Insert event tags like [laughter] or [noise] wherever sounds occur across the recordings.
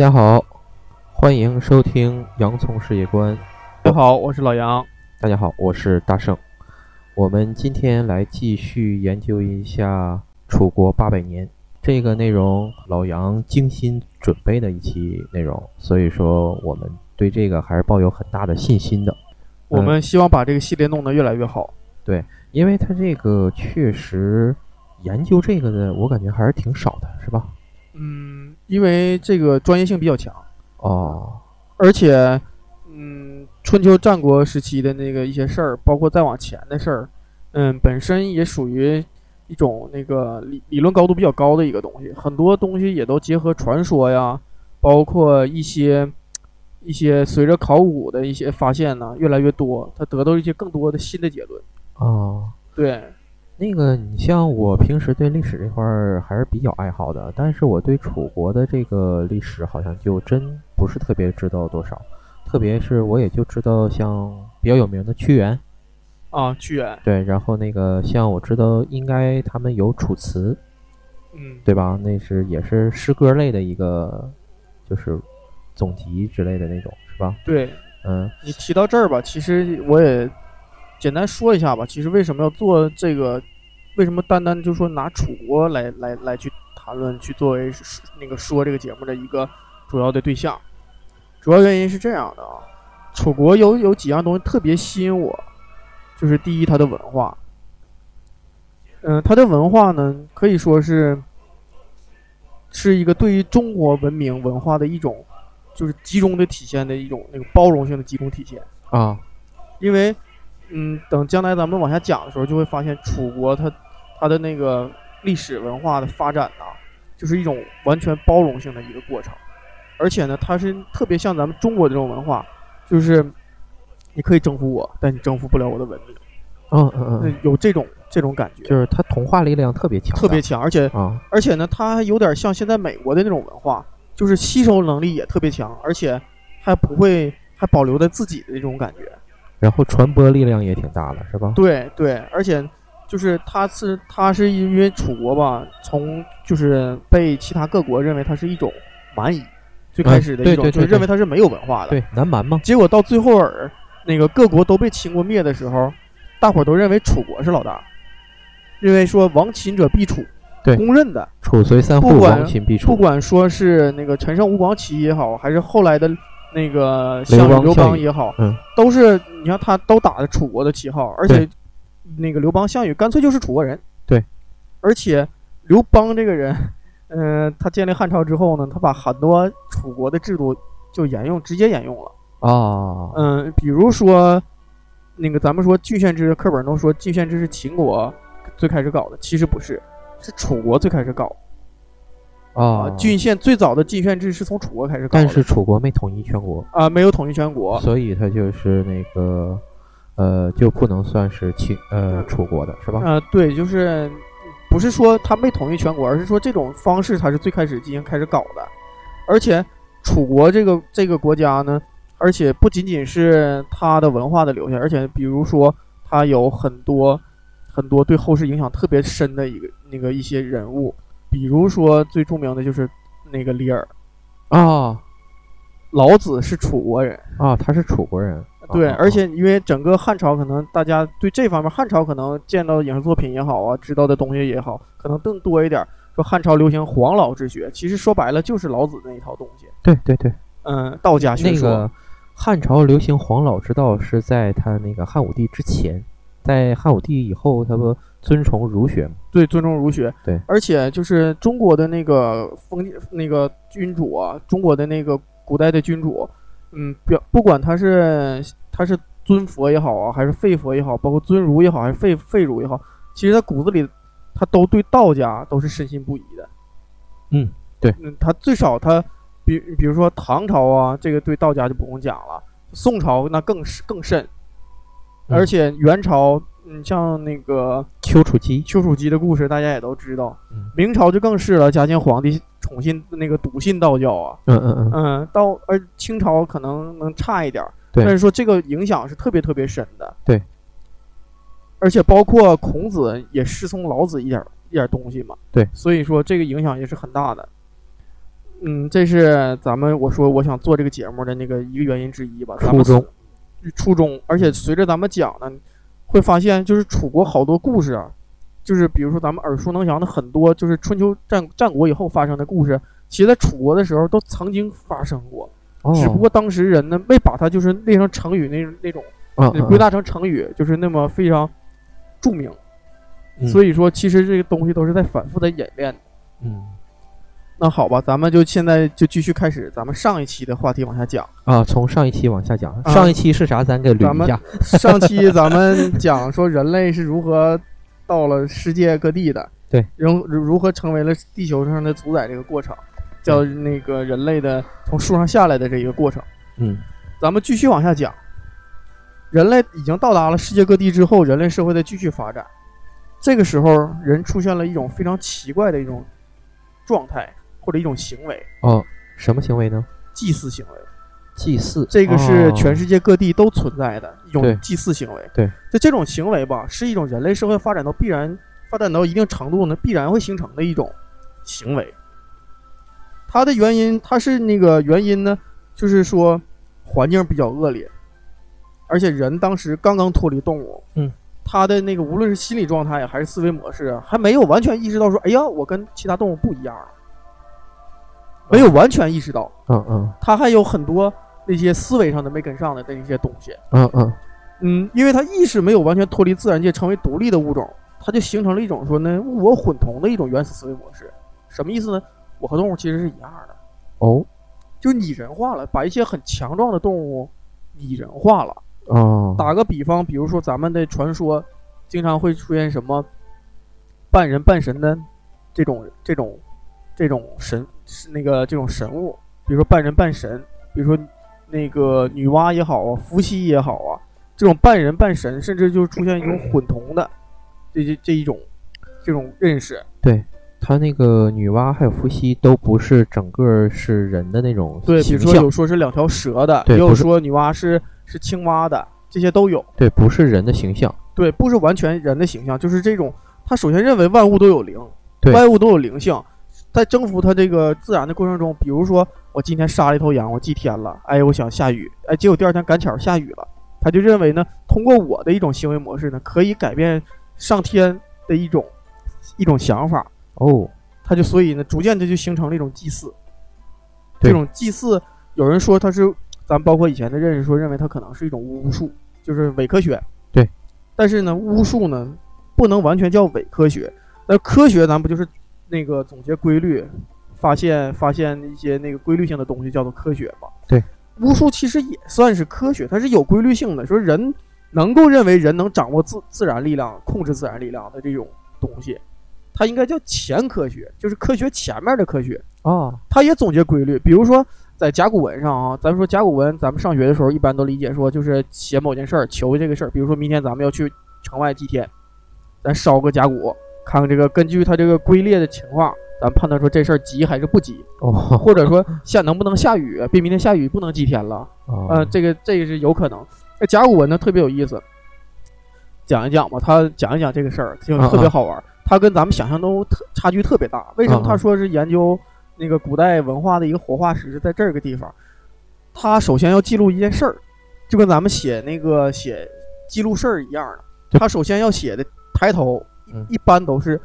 大家好，欢迎收听《洋葱世界观》。大家好，我是老杨。大家好，我是大圣。我们今天来继续研究一下楚国八百年这个内容，老杨精心准备的一期内容，所以说我们对这个还是抱有很大的信心的。我们希望把这个系列弄得越来越好。对，因为他这个确实研究这个的，我感觉还是挺少的，是吧？嗯，因为这个专业性比较强哦，而且，嗯，春秋战国时期的那个一些事儿，包括再往前的事儿，嗯，本身也属于一种那个理理论高度比较高的一个东西，很多东西也都结合传说呀，包括一些一些随着考古的一些发现呢越来越多，他得到一些更多的新的结论。哦，对。那个，你像我平时对历史这块儿还是比较爱好的，但是我对楚国的这个历史好像就真不是特别知道多少，特别是我也就知道像比较有名的屈原，啊，屈原，对，然后那个像我知道应该他们有楚辞，嗯，对吧？那是也是诗歌类的一个，就是总集之类的那种，是吧？对，嗯，你提到这儿吧，其实我也简单说一下吧，其实为什么要做这个。为什么单单就说拿楚国来来来去谈论，去作为那个说这个节目的一个主要的对象？主要原因是这样的啊，楚国有有几样东西特别吸引我，就是第一，它的文化。嗯，它的文化呢，可以说是是一个对于中国文明文化的一种，就是集中的体现的一种那个包容性的集中体现啊，因为嗯，等将来咱们往下讲的时候，就会发现楚国它。它的那个历史文化的发展呢，就是一种完全包容性的一个过程，而且呢，它是特别像咱们中国这种文化，就是你可以征服我，但你征服不了我的文明。嗯嗯嗯，有这种这种感觉，就是它同化力量特别强，特别强，而且啊，而且呢，它还有点像现在美国的那种文化，就是吸收能力也特别强，而且还不会还保留在自己的那种感觉，然后传播力量也挺大的，是吧？对对，而且。就是他是他是因为楚国吧，从就是被其他各国认为它是一种蛮夷，最开始的一种就是认为它是没有文化的，对南蛮嘛。结果到最后儿，那个各国都被秦国灭的时候，大伙儿都认为楚国是老大，认为说亡秦者必楚，对，公认的。楚随三户，亡秦必楚。不管说是那个陈胜吴广起义也好，还是后来的那个项羽刘邦也好，嗯，都是你看他都打的楚国的旗号，而且。那个刘邦、项羽干脆就是楚国人，对，而且刘邦这个人，嗯，他建立汉朝之后呢，他把很多楚国的制度就沿用，直接沿用了。啊，嗯，比如说那个咱们说郡县制，课本都说郡县制是秦国最开始搞的，其实不是，是楚国最开始搞啊，郡县最早的郡县制是从楚国开始搞，但是楚国没统一全国啊，没有统一全国，所以他就是那个。呃，就不能算是秦呃楚国的是吧？呃，对，就是不是说他没统一全国，而是说这种方式他是最开始进行开始搞的。而且楚国这个这个国家呢，而且不仅仅是它的文化的留下，而且比如说它有很多很多对后世影响特别深的一个那个一些人物，比如说最著名的就是那个李耳啊，老子是楚国人啊，他是楚国人。对，而且因为整个汉朝，可能大家对这方面，汉朝可能见到影视作品也好啊，知道的东西也好，可能更多一点。说汉朝流行黄老之学，其实说白了就是老子那一套东西。对对对，嗯，道家学说。那个汉朝流行黄老之道是在他那个汉武帝之前，在汉武帝以后，他不尊崇儒学？对，尊崇儒学。对，而且就是中国的那个封那个君主啊，中国的那个古代的君主。嗯，表不管他是他是尊佛也好啊，还是废佛也好，包括尊儒也好，还是废废儒也好，其实他骨子里他都对道家都是深信不疑的。嗯，对，嗯，他最少他比比如说唐朝啊，这个对道家就不用讲了，宋朝那更是更甚，而且元朝，你像那个丘处机，丘处机的故事大家也都知道，明朝就更是了，嘉靖皇帝。宠信那个笃信道教啊，嗯嗯嗯，嗯，到而清朝可能能差一点，但是说这个影响是特别特别深的，对，而且包括孔子也师从老子一点一点东西嘛，对，所以说这个影响也是很大的。嗯，这是咱们我说我想做这个节目的那个一个原因之一吧。初衷，初衷，而且随着咱们讲呢，会发现就是楚国好多故事啊，就是比如说咱们耳熟能详的很多，就是春秋战战国以后发生的故事，其实在楚国的时候都曾经发生过，哦，只不过当时人呢没把它就是列成成语那那种嗯归纳成成语，就是那么非常著名。嗯所以说，其实这个东西都是在反复的演练的。嗯那好吧，咱们就现在就继续开始咱们上一期的话题往下讲。啊，从上一期往下讲，啊上一期是啥？咱给咱们捋一下。[laughs] 上期咱们讲说人类是如何到了世界各地的，[laughs] 对，如如何成为了地球上的主宰这个过程，叫那个人类的从树上下来的这一个过程。嗯咱们继续往下讲，人类已经到达了世界各地之后，人类社会的继续发展。这个时候，人出现了一种非常奇怪的一种状态或者一种行为哦，什么行为呢？——祭祀行为。祭祀，这个是哦全世界各地都存在的一种祭祀行为。对，就这种行为吧，是一种人类社会发展到必然发展到一定程度呢，必然会形成的一种行为。它的原因，它是那个原因呢，就是说环境比较恶劣，而且人当时刚刚脱离动物，嗯，他的那个无论是心理状态还是思维模式啊，还没有完全意识到说，哎呀，我跟其他动物不一样了，没有完全意识到。嗯嗯他还有很多那些思维上的没跟上的那些东西。嗯嗯嗯，因为他意识没有完全脱离自然界，成为独立的物种，他就形成了一种说呢物我混同的一种原始思维模式。什么意思呢？我和动物其实是一样的，哦就拟人化了，把一些很强壮的动物拟人化了。哦，打个比方，比如说咱们的传说，经常会出现什么半人半神的这种这种这种神是那个这种神物，比如说半人半神，比如说那个女娲也好啊，伏羲也好啊，这种半人半神，甚至就是出现一种混同的这这这一种这种认识。对。他那个女娲还有伏羲都不是整个是人的那种对，比如说有说是两条蛇的，也有说女娲是是青蛙的，这些都有。对，不是人的形象，对，不是完全人的形象，就是这种。他首先认为万物都有灵，万物都有灵性，在征服它这个自然的过程中，比如说我今天杀了一头羊，我祭天了，哎，我想下雨，哎，结果第二天赶巧下雨了，他就认为呢，通过我的一种行为模式呢，可以改变上天的一种一种想法，哦，他就所以呢，逐渐的就形成了一种祭祀。这种祭祀，有人说它是，咱包括以前的认识说，认为它可能是一种巫术，就是伪科学。对。但是呢，巫术呢，不能完全叫伪科学。那科学咱不就是那个总结规律，发现发现一些那个规律性的东西叫做科学嘛？对。巫术其实也算是科学，它是有规律性的，说人能够认为人能掌握自自然力量、控制自然力量的这种东西，它应该叫前科学，就是科学前面的科学。啊，它也总结规律，比如说在甲骨文上啊，咱们说甲骨文，咱们上学的时候一般都理解说就是写某件事儿，求这个事儿。比如说明天咱们要去城外祭天，咱烧个甲骨，看看这个根据它这个龟裂的情况，咱判断说这事儿急还是不急，哦，或者说下能不能下雨，别明天下雨不能祭天了。哦呃，这个这个是有可能。那甲骨文呢特别有意思，讲一讲吧，他讲一讲这个事儿，就啊特别好玩儿。它跟咱们想象中特差距特别大。为什么他说是研究那个古代文化的一个活化石是在这个地方？他首先要记录一件事儿，就跟咱们写那个写记录事儿一样的。就他首先要写的抬头嗯一般都是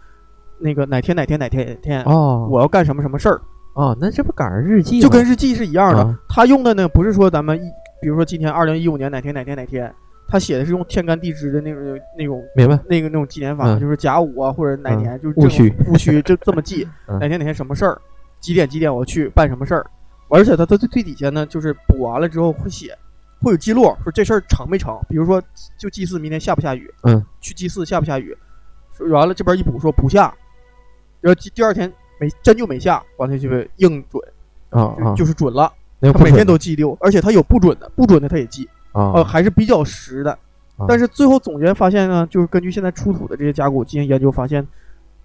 那个哪天哪天哪天哪天，哦，我要干什么什么事儿。哦，那这不赶上日记吗就跟日记是一样的。啊他用的呢，不是说咱们一，比如说今天二零一五年哪天哪天哪天，他写的是用天干地支的那种那种明白？那个那种纪年法，嗯就是甲午啊或者哪年，就是戊戌这种戊戌就这么记，[laughs] 嗯哪天哪天什么事儿，几点几点我去办什么事儿，而且他他最最底下呢，就是补完了之后会写。会有记录，说这事儿成没成？比如说，就祭祀明天下不下雨，嗯，去祭祀下不下雨，说完了这边一补说不下，然后第第二天没真就没下，完了就硬准，啊啊，就是准了。他每天都记六，而且他有不准的，不准的他也记，啊呃，还是比较实的。啊但是最后总结发现呢，就是根据现在出土的这些甲骨进行研究，发现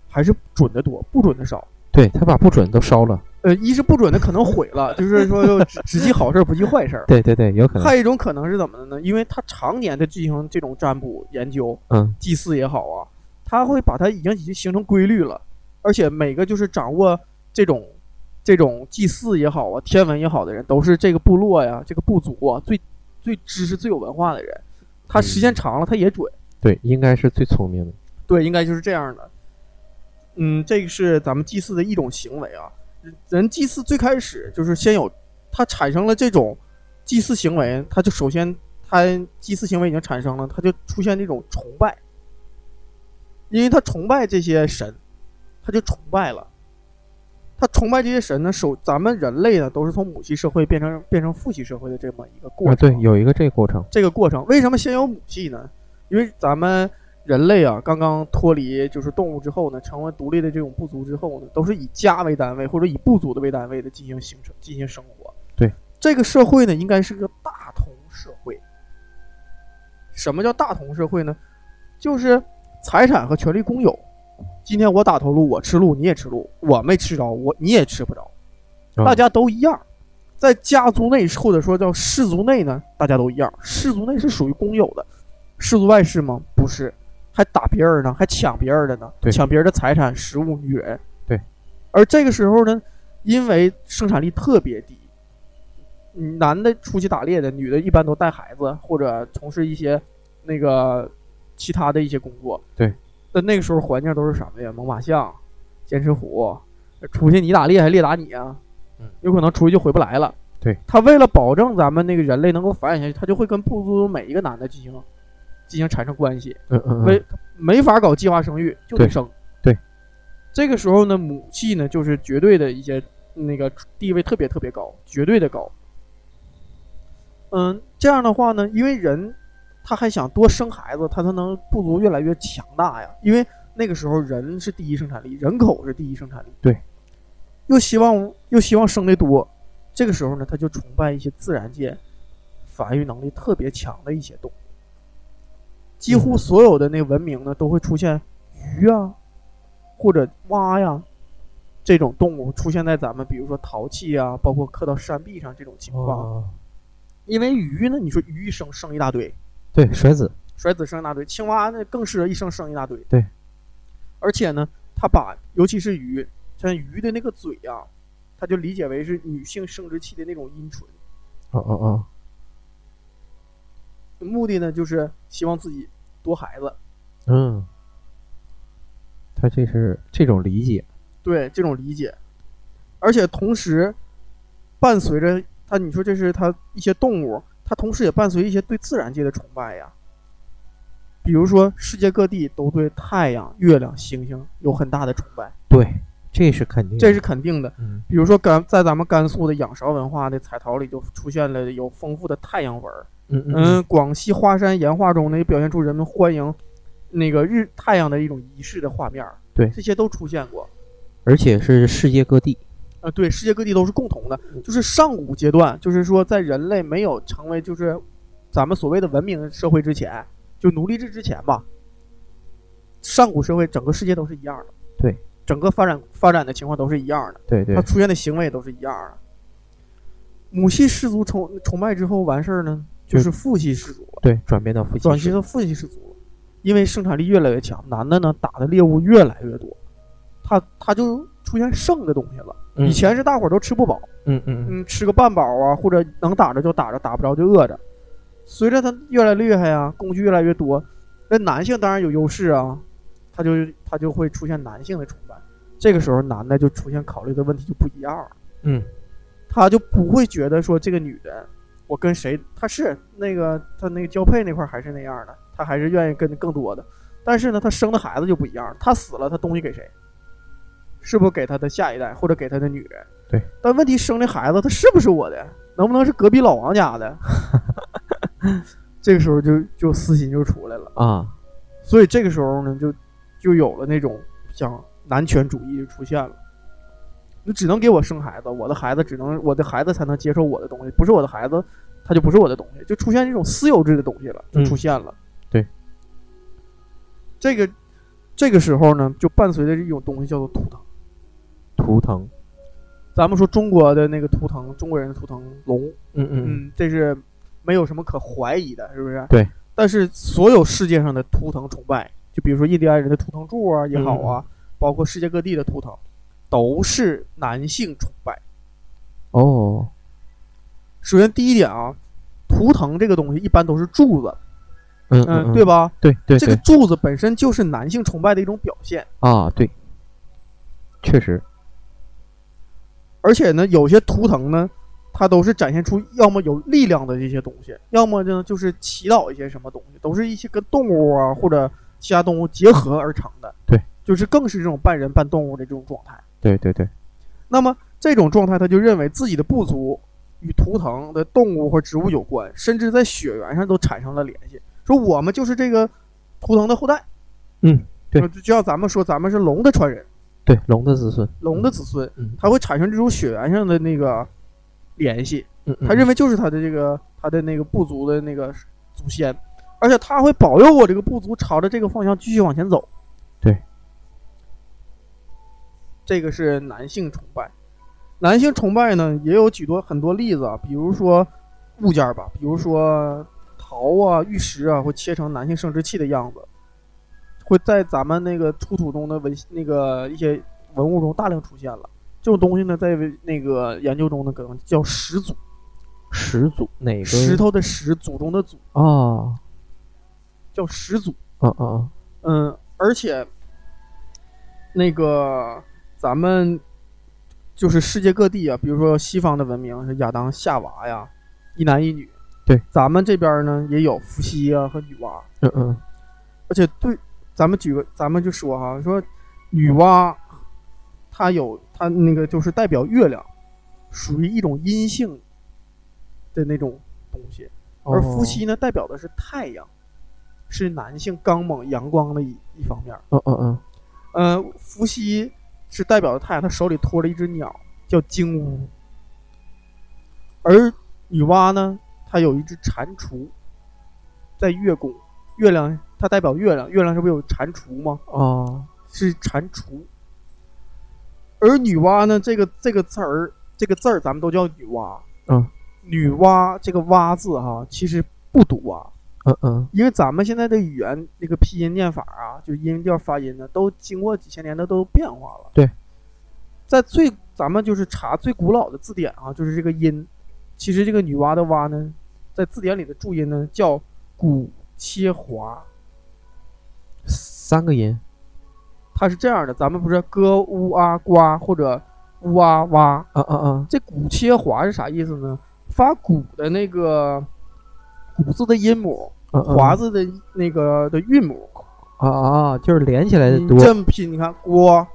还是准的多，不准的少。对他把不准都烧了，呃，一是不准的可能毁了，就是说就 [laughs] 只只记好事儿不记坏事儿。对对对，有可能，还有一种可能是怎么的呢？因为他常年的进行这种占卜研究、嗯祭祀也好啊，他会把它已经已经形成规律了，而且每个就是掌握这种这种祭祀也好啊，天文也好的人，都是这个部落呀、这个部族啊最最知识、最有文化的人。他时间长了，他也准。对，应该是最聪明的。对，应该就是这样的。嗯，这个是咱们祭祀的一种行为啊。人祭祀最开始就是先有，他产生了这种祭祀行为，他就首先他祭祀行为已经产生了，他就出现这种崇拜，因为他崇拜这些神，他就崇拜了。他崇拜这些神呢，首咱们人类呢都是从母系社会变成变成父系社会的这么一个过啊，程。对，有一个这个过程。这个过程为什么先有母系呢？因为咱们人类啊，刚刚脱离就是动物之后呢，成为独立的这种部族之后呢，都是以家为单位或者以部族的为单位的进行形成进行生活。对，这个社会呢，应该是个大同社会。什么叫大同社会呢？就是财产和权利公有。今天我打头鹿，我吃鹿，你也吃鹿，我没吃着，我你也吃不着，啊大家都一样。在家族内或者说叫氏族内呢，大家都一样。氏族内是属于公有的，氏族外是吗？不是，还打别人呢，还抢别人的呢，抢别人的财产、食物、女人。对。而这个时候呢，因为生产力特别低，嗯男的出去打猎的，女的一般都带孩子或者从事一些那个其他的一些工作。对。但那个时候环境都是什么呀？猛犸象、剑齿虎，出去你打猎还猎打你啊？嗯，有可能出去就回不来了。对，他为了保证咱们那个人类能够繁衍下去，他就会跟部族每一个男的进行进行产生关系，嗯嗯为嗯，没法搞计划生育，就得对生。对，这个时候呢，母系呢就是绝对的一些那个地位特别特别高，绝对的高。嗯，这样的话呢，因为人他还想多生孩子，他才能部族越来越强大呀。因为那个时候人是第一生产力，人口是第一生产力。对，又希望又希望生的多，这个时候呢，他就崇拜一些自然界繁育能力特别强的一些动物。几乎嗯所有的那文明呢，都会出现鱼啊，或者蛙呀这种动物出现在咱们，比如说陶器啊，包括刻到山壁上这种情况。哦，因为鱼呢，你说鱼一生生一大堆，对，甩子，甩子生一大堆，青蛙那更适合一生生一大堆。对，而且呢，它把尤其是鱼，像鱼的那个嘴啊，它就理解为是女性生殖器的那种阴唇，哦哦哦，目的呢就是希望自己多孩子。嗯，他这是这种理解，对这种理解，而且同时伴随着他，你说这是他一些动物，它同时也伴随一些对自然界的崇拜呀。比如说，世界各地都对太阳、月亮、星星有很大的崇拜，对，这是肯定，这是肯定的。嗯比如说甘在咱们甘肃的仰韶文化的彩陶里，就出现了有丰富的太阳纹嗯嗯，广西花山岩画中呢，也表现出人们欢迎那个日太阳的一种仪式的画面。对这些都出现过。而且是世界各地，呃，对，世界各地都是共同的，就是上古阶段，就是说在人类没有成为就是咱们所谓的文明社会之前，就奴隶制之前吧，上古社会整个世界都是一样的，对，整个发展发展的情况都是一样的，对对它，出现的行为都是一样的。母系氏族崇崇拜之后完事儿呢，就是父系氏族了，对，转变到父亲氏，转型到父系氏族了，因为生产力越来越强，男的呢打的猎物越来越多，他他就出现剩的东西了。嗯以前是大伙儿都吃不饱，嗯嗯嗯，嗯，吃个半饱啊，或者能打着就打着，打不着就饿着。随着他越来厉害啊，工具越来越多，那男性当然有优势啊，他就他就会出现男性的崇拜。这个时候，男的就出现考虑的问题就不一样了，嗯他就不会觉得说这个女的，我跟谁，他是那个他那个交配那块儿还是那样的，他还是愿意跟更多的。但是呢，他生的孩子就不一样了，他死了，他东西给谁？是不是给他的下一代，或者给他的女人？对。但问题生的孩子他是不是我的？能不能是隔壁老王家的？[laughs] 这个时候就就私心就出来了。啊，所以这个时候呢，就就有了那种像男权主义就出现了。你只能给我生孩子，我的孩子只能我的孩子才能接受我的东西，不是我的孩子，他就不是我的东西，就出现这种私有制的东西了，就嗯出现了。对，这个这个时候呢，就伴随着一种东西叫做图腾。图腾，咱们说中国的那个图腾，中国人的图腾龙，嗯嗯嗯，嗯，这是没有什么可怀疑的，是不是？对。但是所有世界上的图腾崇拜，就比如说印第安人的图腾柱啊也好啊，包括世界各地的图腾，都是男性崇拜。哦，首先第一点啊，图腾这个东西一般都是柱子，嗯嗯，对吧？对对这个柱子本身就是男性崇拜的一种表现，啊，对，确实，而且呢，有些图腾呢，它都是展现出要么有力量的这些东西，要么呢就是祈祷一些什么东西，都是一些跟动物啊或者其他动物结合而成的。对，就是更是这种半人半动物的这种状态。对对对，那么这种状态，他就认为自己的不足与图腾的动物或植物有关，甚至在血缘上都产生了联系。说我们就是这个图腾的后代，嗯，对就就像咱们说咱们是龙的传人，对，龙的子孙，龙的子孙，嗯，他会产生这种血缘上的那个联系。嗯，嗯他认为就是他的这个他的那个部族的那个祖先，而且他会保佑我这个部族朝着这个方向继续往前走。对，这个是男性崇拜。男性崇拜呢，也有许多很多例子啊，比如说物件儿吧，比如说陶啊、玉石啊，会切成男性生殖器的样子，会在咱们那个出土中的文那个一些文物中大量出现了。这种东西呢，在那个研究中呢，可能叫始祖。始祖哪个石头的石，祖宗的祖，啊叫始祖。啊啊啊，嗯，而且那个咱们就是世界各地啊，比如说西方的文明是亚当夏娃呀，一男一女。对，咱们这边呢也有伏羲啊和女娲，嗯嗯而且对，咱们举个，咱们就说哈，说女娲她有她那个就是代表月亮，属于一种阴性的那种东西。而伏羲呢，代表的是太阳，是男性刚猛阳光的一一方面。嗯嗯嗯，呃，伏羲是代表的太阳，他手里托着一只鸟，叫金乌。而女娲呢，她有一只蟾蜍，在月宫。月亮它代表月亮，月亮是不是有蟾蜍吗？哦，是蟾蜍。而女娲呢，这个这个词儿，这个字儿咱们都叫女娲。嗯，女娲这个娲字哈，其实不读啊。嗯嗯因为咱们现在的语言那个拼音念法啊，就是音调发音呢，都经过几千年的都变化了。对，在最咱们就是查最古老的字典啊，就是这个音，其实这个女娲的娲呢，在字典里的注音呢叫古切华，三个音，它是这样的，咱们不是歌乌啊呱或者乌啊哇，啊啊啊，这古切华是啥意思呢？发古的那个古字的音母，嗯嗯华字的那个的韵母。啊啊啊，就是连起来的你多，这么拼，你看呱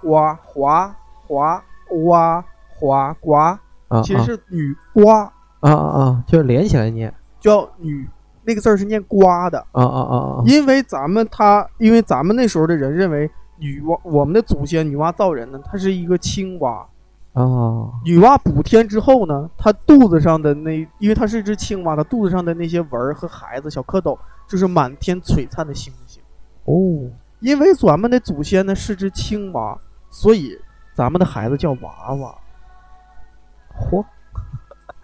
呱华华哇华呱，啊其实是女呱，啊啊啊，就是连起来念，叫女那个字儿是念瓜的，啊啊啊啊，因为咱们他，因为咱们那时候的人认为女娲，我们的祖先女娲造人呢，她是一个青蛙。啊女娲补天之后呢，她肚子上的那，因为她是一只青蛙，她肚子上的那些纹儿和孩子小蝌蚪，就是满天璀璨的星星。哦，因为咱们的祖先呢是只青蛙，所以咱们的孩子叫娃娃。嚯，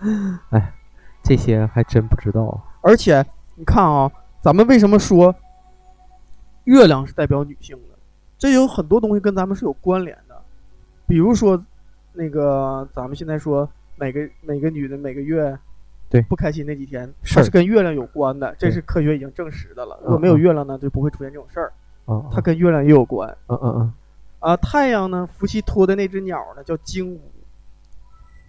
[laughs] 哎，这些还真不知道，而且你看啊，咱们为什么说月亮是代表女性的？这有很多东西跟咱们是有关联的，比如说那个咱们现在说每个每个女的每个月对不开心那几天，它是跟月亮有关的，这是科学已经证实的了。嗯如果没有嗯月亮呢，就不会出现这种事儿。啊，它跟月亮也有关嗯嗯嗯，啊。太阳呢，伏羲托的那只鸟呢叫金乌。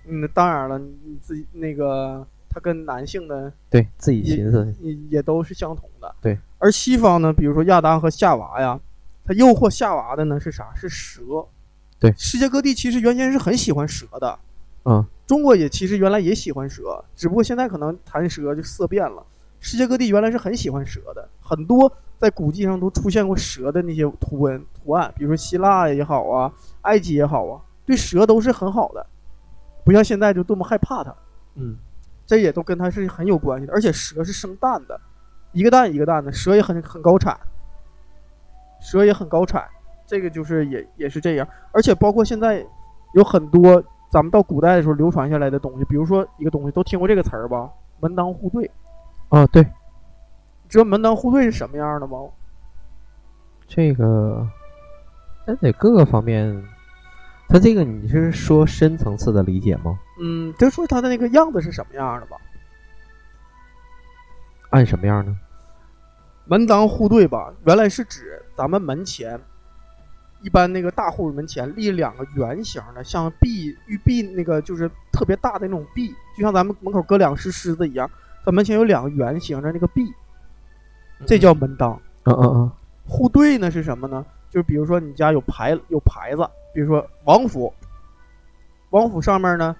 嗯，当然了，你自己那个它跟男性的对自己寻思，也也都是相同的。对，而西方呢，比如说亚当和夏娃呀，他诱惑夏娃的呢是啥？是蛇。对世界各地其实原先是很喜欢蛇的，嗯中国也其实原来也喜欢蛇，只不过现在可能谈蛇就色变了。世界各地原来是很喜欢蛇的，很多在古迹上都出现过蛇的那些图文图案，比如说希腊也好啊，埃及也好啊，对蛇都是很好的，不像现在就多么害怕它。嗯，这也都跟它是很有关系的。而且蛇是生蛋的，一个蛋一个蛋的，蛇也很很高产，蛇也很高产，这个就是也也是这样。而且包括现在有很多咱们到古代的时候流传下来的东西，比如说一个东西都听过这个词儿吧，门当户对。啊对，知道门当户对是什么样的吗？这个，那得各个方面它这个你是说深层次的理解吗？嗯，就说他的那个样子是什么样的吧。按什么样呢？门当户对吧，原来是指咱们门前，一般那个大户门前立两个圆形的，像壁玉壁那个就是特别大的那种壁，就像咱们门口搁两石狮子一样，咱门前有两个圆形的那个壁，这叫门当。嗯嗯嗯，户对呢是什么呢？就是比如说你家有牌有牌子，比如说王府，王府上面呢，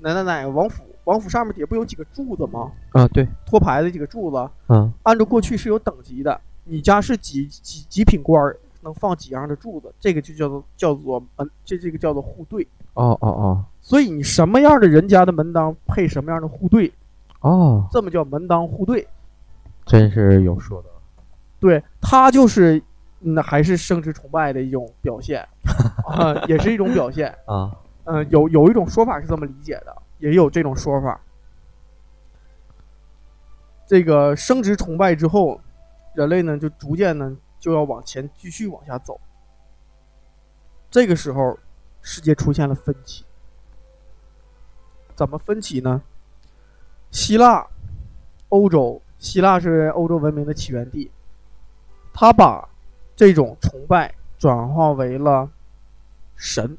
哪哪哪个王府，王府上面底下不有几个柱子吗？啊对，托牌的几个柱子，嗯按照过去是有等级的，你家是几几几品官儿，能放几样的柱子，这个就叫做叫做门，这这个叫做户对。哦哦哦所以你什么样的人家的门当配什么样的户对，哦，这么叫门当户对。真是有说的。对，他就是那还是生殖崇拜的一种表现 [laughs] 啊，也是一种表现。啊，嗯，有有一种说法是这么理解的，也有这种说法。这个生殖崇拜之后，人类呢就逐渐呢就要往前继续往下走。这个时候，世界出现了分歧。怎么分歧呢？希腊、欧洲，希腊是欧洲文明的起源地，他把这种崇拜转化为了神，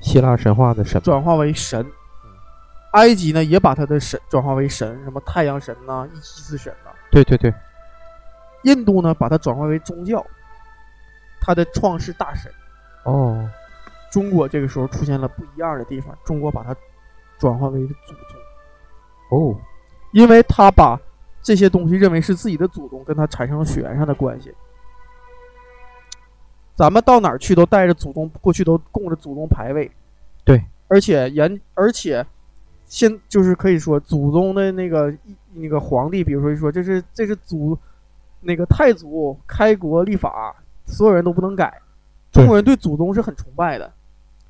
希腊神话的神转化为神嗯。埃及呢也把他的神转化为神，什么太阳神呐、伊西斯神呐、对对对，印度呢把它转化为宗教，它的创世大神。哦中国这个时候出现了不一样的地方，中国把它转化为祖宗，哦，因为他把这些东西认为是自己的祖宗，跟他产生了血缘上的关系。咱们到哪儿去都带着祖宗，过去都供着祖宗牌位，对，而且严，而且现就是可以说祖宗的那个那个皇帝，比如说说这是这是祖那个太祖开国立法，所有人都不能改。中国人对祖宗是很崇拜的，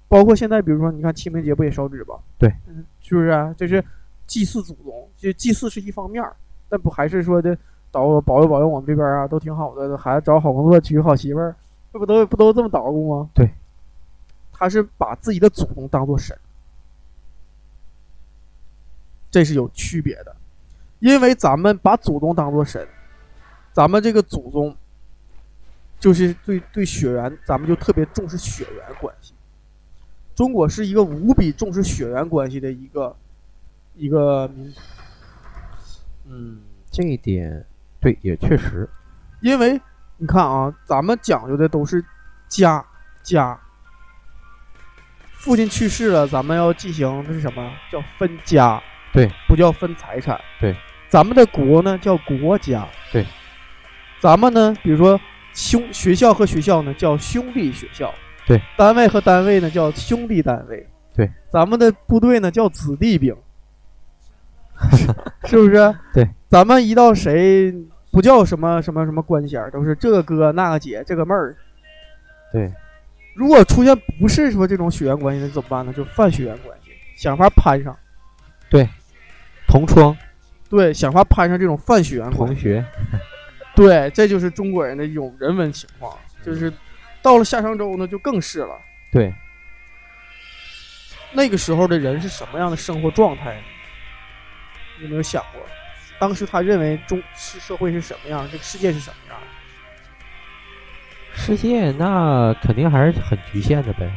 包括现在，比如说你看清明节不也烧纸吗？对嗯，是不是啊？这是祭祀祖宗，就祭祀是一方面儿，但不还是说的保保佑保佑我们这边啊，都挺好的，孩子找好工作，娶个好媳妇儿，这不都不都这么捣鼓吗？对，他是把自己的祖宗当做神，这是有区别的，因为咱们把祖宗当做神，咱们这个祖宗就是对对血缘，咱们就特别重视血缘关系。中国是一个无比重视血缘关系的一个一个民族，嗯，这一点对也确实，因为你看啊，咱们讲究的都是家家。父亲去世了，咱们要进行那是什么？叫分家，对，不叫分财产，对。咱们的国呢叫国家，对。咱们呢，比如说兄学校和学校呢叫兄弟学校，对。单位和单位呢叫兄弟单位，对。咱们的部队呢叫子弟兵，[laughs] 是不是？对。咱们一到谁不叫什么什么什么官衔儿，都是这个哥那个姐这个妹儿。对，如果出现不是说这种血缘关系，那怎么办呢？就泛血缘关系，想法攀上。对同窗对，想法攀上这种泛血缘关系。同学，对，这就是中国人的一种人文情况。就是到了夏商周呢，就更是了。对，那个时候的人是什么样的生活状态呢？你有没有想过？当时他认为中是社会是什么样，这个世界是什么样？世界那肯定还是很局限的呗。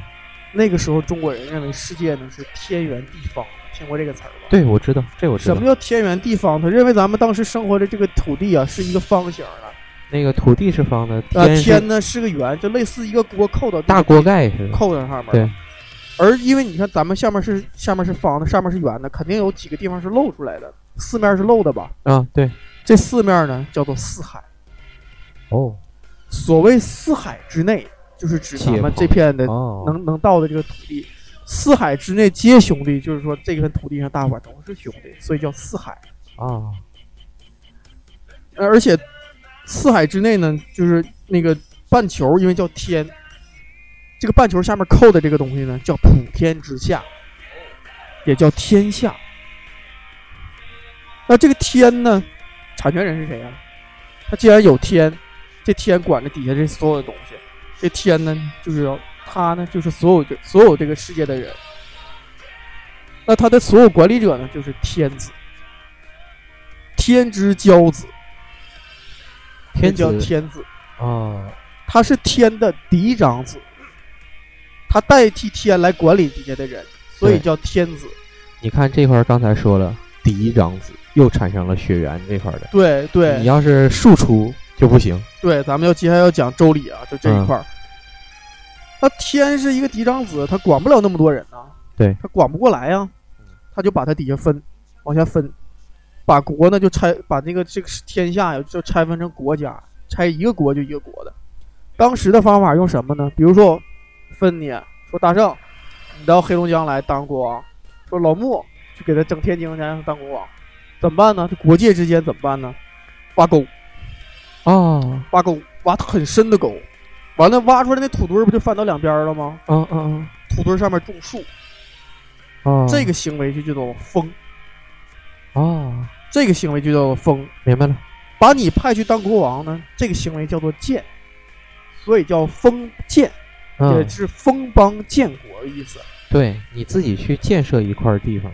那个时候中国人认为世界呢是天圆地方，听过这个词儿吧？对，我知道，这我知道什么。叫天圆地方？他认为咱们当时生活的这个土地啊是一个方形的，那个土地是方的，呃，天是天呢是个圆，就类似一个锅扣到大锅盖似的。扣在上面。对。而因为你看咱们下面是下面是方的，上面是圆的，肯定有几个地方是露出来的，四面是漏的吧？啊，对，这四面呢叫做四海。哦所谓四海之内，就是指咱们这片的哦，能能到的这个土地。四海之内皆兄弟，就是说这片土地上大伙儿都是兄弟，所以叫四海。啊，呃而且四海之内呢，就是那个半球，因为叫天，这个半球下面扣的这个东西呢，叫普天之下，也叫天下。那这个天呢，产权人是谁啊？他既然有天，这天管着底下这所有的东西，这天呢，就是要他呢就是所有这所有这个世界的人。那他的所有管理者呢，就是天子，天之骄子，天叫天子，啊，他是天的嫡长子，他代替天来管理底下的人，所以叫天子。你看这块儿刚才说了嫡长子，又产生了血缘这块儿的。对对你要是庶出就不行。对，咱们要接下来要讲周礼啊，就这一嗯块儿。那天是一个嫡长子，他管不了那么多人呐，对他管不过来呀，他就把他底下分，往下分，把国呢就拆，把那个这个天下呀就拆分成国家，拆一个国就一个国的。当时的方法用什么呢？比如说分你，说大圣，你到黑龙江来当国王，说老穆去给他整天津去让他当国王，怎么办呢？这国界之间怎么办呢？挖沟，啊挖沟，挖很深的沟，完了挖出来那土堆儿不就翻到两边了吗？嗯嗯土堆儿上面种树，啊！这个行为就叫做封，啊，这个行为就叫做封。明白了。把你派去当国王呢，这个行为叫做建，所以叫封建，嗯也，是封邦建国的意思。对，你自己去建设一块地方。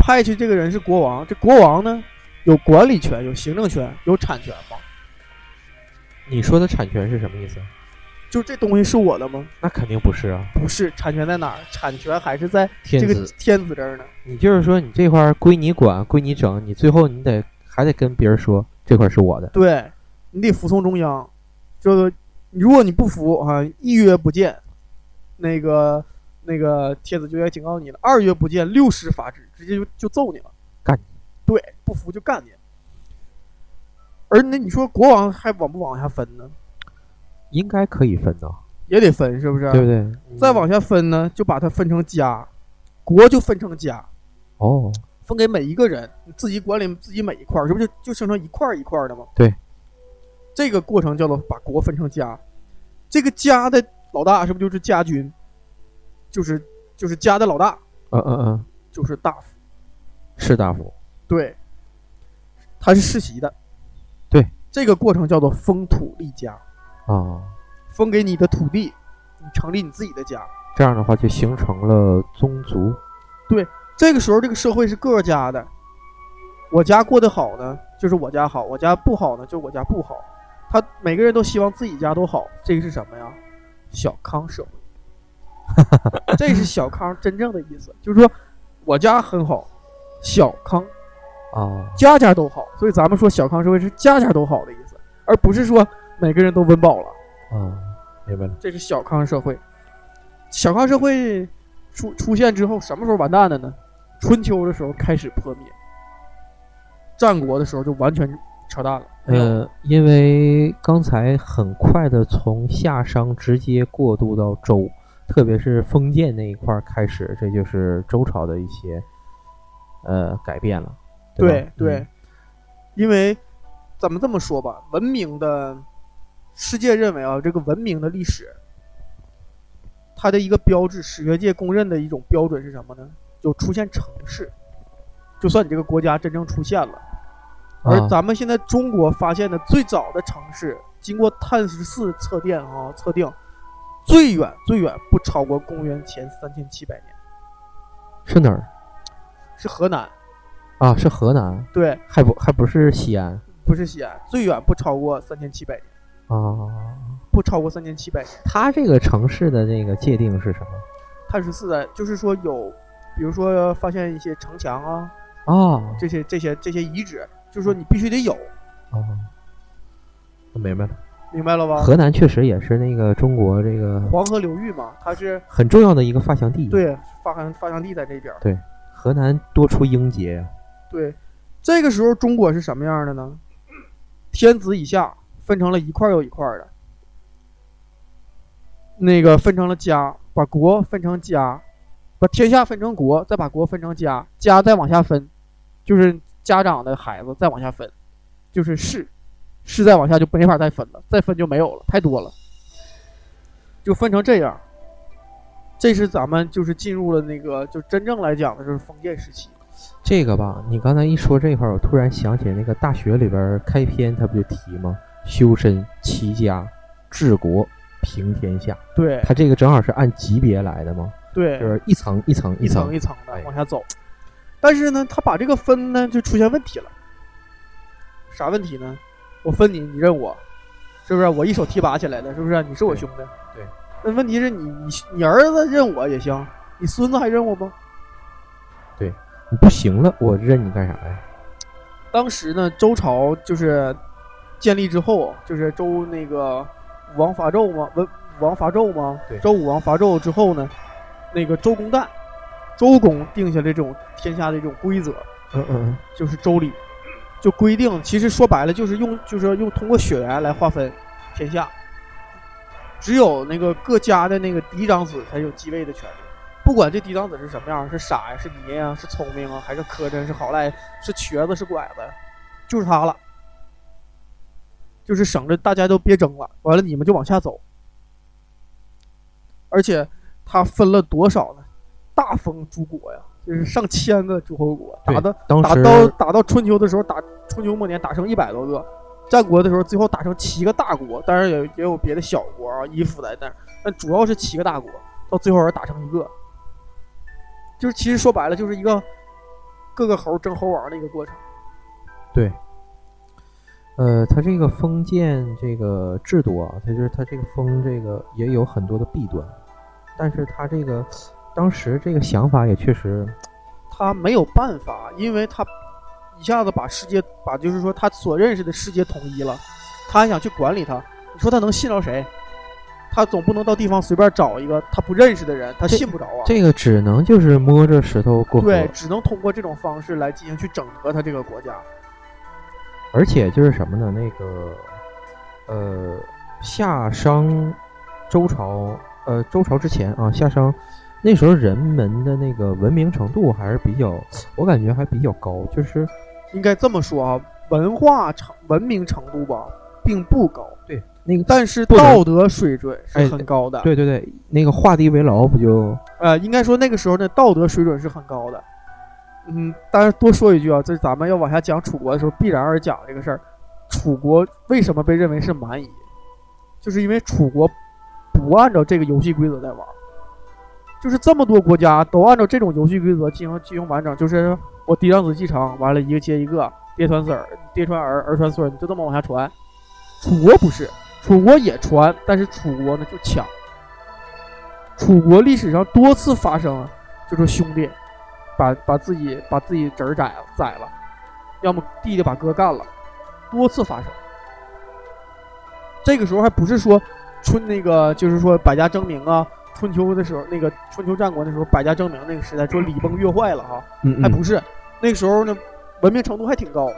派去这个人是国王，这国王呢有管理权、有行政权、有产权吗？你说的产权是什么意思？就这东西是我的吗？那肯定不是啊，不是，产权在哪儿？产权还是在这个天子。这儿呢。你就是说你这块儿归你管，归你整，你最后你得还得跟别人说这块儿是我的。对你得服从中央，就是如果你不服啊，一约不见，那个那个帖子就该警告你了；二月不见，六十罚之，直接就就揍你了，干你。对，不服就干你。而那你说国王还往不往下分呢？应该可以分的，也得分，是不是？对不对？再往下分呢，就把它分成家，国就分成家，哦，分给每一个人，你自己管理自己每一块儿，这不就就生成一块儿一块儿的吗？对，这个过程叫做把国分成家，这个家的老大是不是就是家君？就是就是家的老大嗯嗯嗯，就是大夫，士大夫。对，他是世袭的，对，这个过程叫做封土立家，啊，封给你的土地，你成立你自己的家。这样的话就形成了宗族。对这个时候，这个社会是各个家的。我家过得好呢，就是我家好；我家不好呢，就是我家不好。他每个人都希望自己家都好，这个是什么呀？小康社会。[laughs] 这是小康真正的意思，就是说我家很好，小康，啊，家家都好。所以咱们说小康社会是家家都好的意思，而不是说每个人都温饱了。啊，明白了。这是小康社会。小康社会出出现之后，什么时候完蛋的呢？春秋的时候开始破灭，战国的时候就完全扯淡了。没有呃，因为刚才很快的从夏商直接过渡到周，特别是封建那一块儿开始，这就是周朝的一些呃改变了。对吧对，因为咱们这么说吧，文明的世界认为啊，这个文明的历史，它的一个标志，史学界公认的一种标准是什么呢？就出现城市，就算你这个国家真正出现了。而啊咱们现在中国发现的最早的城市，经过碳十四测定啊测定，最远最远不超过公元前三千七百年，是哪儿是河南。啊？是河南，对，还不还不是西安不是西安，最远不超过三千七百年，啊？不超过三千七百年。它这个城市的那个界定是什么？碳十四的，就是说有，比如说发现一些城墙啊，啊这些这些这些遗址，就是说你必须得有，啊，我明白了。明白了吧？河南确实也是那个中国这个黄河流域嘛，它是很重要的一个发祥地。，对发祥发祥地在这边对。河南多出英杰呀。对，这个时候中国是什么样的呢？天子以下分成了一块又一块的，那个分成了家，把国分成家，把天下分成国，再把国分成家，家再往下分，就是家长的孩子再往下分，就是士，士再往下就没法再分了，再分就没有了，太多了，就分成这样。这是咱们就是进入了那个，就真正来讲的就是封建时期。这个吧，你刚才一说这块儿，我突然想起那个大学里边开篇，他不就提吗？修身、齐家、治国、平天下。对他这个正好是按级别来的嘛，对，就是一层一层一层层一层的哎往下走。但是呢，他把这个分呢就出现问题了。啥问题呢？我分你，你认我，是不是？我一手提拔起来的，是不是？你是我兄弟。对。那问题是你你你儿子认我也行，你孙子还认我吗？对你不行了，我认你干啥呀？当时呢，周朝就是建立之后，就是周那个武王伐纣嘛，文武王伐纣嘛对。周武王伐纣之后呢，那个周公旦，周公定下来这种天下的这种规则，嗯嗯就是周礼，就规定，其实说白了就是用就是用通过血缘来划分天下，只有那个各家的那个嫡长子才有继位的权利。不管这嫡长子是什么样，是傻呀，是泥呀，是聪明啊，还是磕碜，是好赖，是瘸子，是拐子，就是他了。就是省着大家都别争了，完了你们就往下走。而且他分了多少呢？大封诸国呀，就是上千个诸侯国，打到打到打到春秋的时候，打春秋末年打成一百多个，战国的时候最后打成七个大国，当然也也有别的小国啊依附在那儿，但主要是七个大国，到最后也打成一个，就是其实说白了就是一个各个猴争猴王的一个过程。对。呃，它这个封建这个制度啊，它就是它这个封这个也有很多的弊端，但是它这个当时这个想法也确实，他没有办法，因为他一下子把世界把就是说他所认识的世界统一了，他还想去管理他，你说他能信着谁？他总不能到地方随便找一个他不认识的人，他信不着啊。这个只能就是摸着石头过河。对，只能通过这种方式来进行去整合他这个国家。而且就是什么呢？那个，呃，夏商、周朝，呃，周朝之前啊，夏商那时候人们的那个文明程度还是比较，我感觉还比较高，就是应该这么说啊，文化程文明程度吧，并不高，对那个，但是道德水准是哎很高的。对对对，那个画地为牢不就呃，应该说那个时候的道德水准是很高的。嗯，当然多说一句啊，这是咱们要往下讲楚国的时候必然而讲这个事儿。楚国为什么被认为是蛮夷？就是因为楚国不按照这个游戏规则在玩儿，就是这么多国家都按照这种游戏规则进行进行完整，就是我嫡长子继承，完了一个接一个，爹传孙儿，爹传儿，儿传孙，就这么往下传。楚国不是，楚国也传，但是楚国呢就抢。楚国历史上多次发生，就是兄弟把把自己把自己侄儿宰了宰了，要么弟弟把哥干了，多次发生。这个时候还不是说春那个，就是说百家争鸣啊，春秋的时候那个春秋战国的时候百家争鸣那个时代，说礼崩乐坏了哈，嗯嗯，还不是那个时候呢，文明程度还挺高。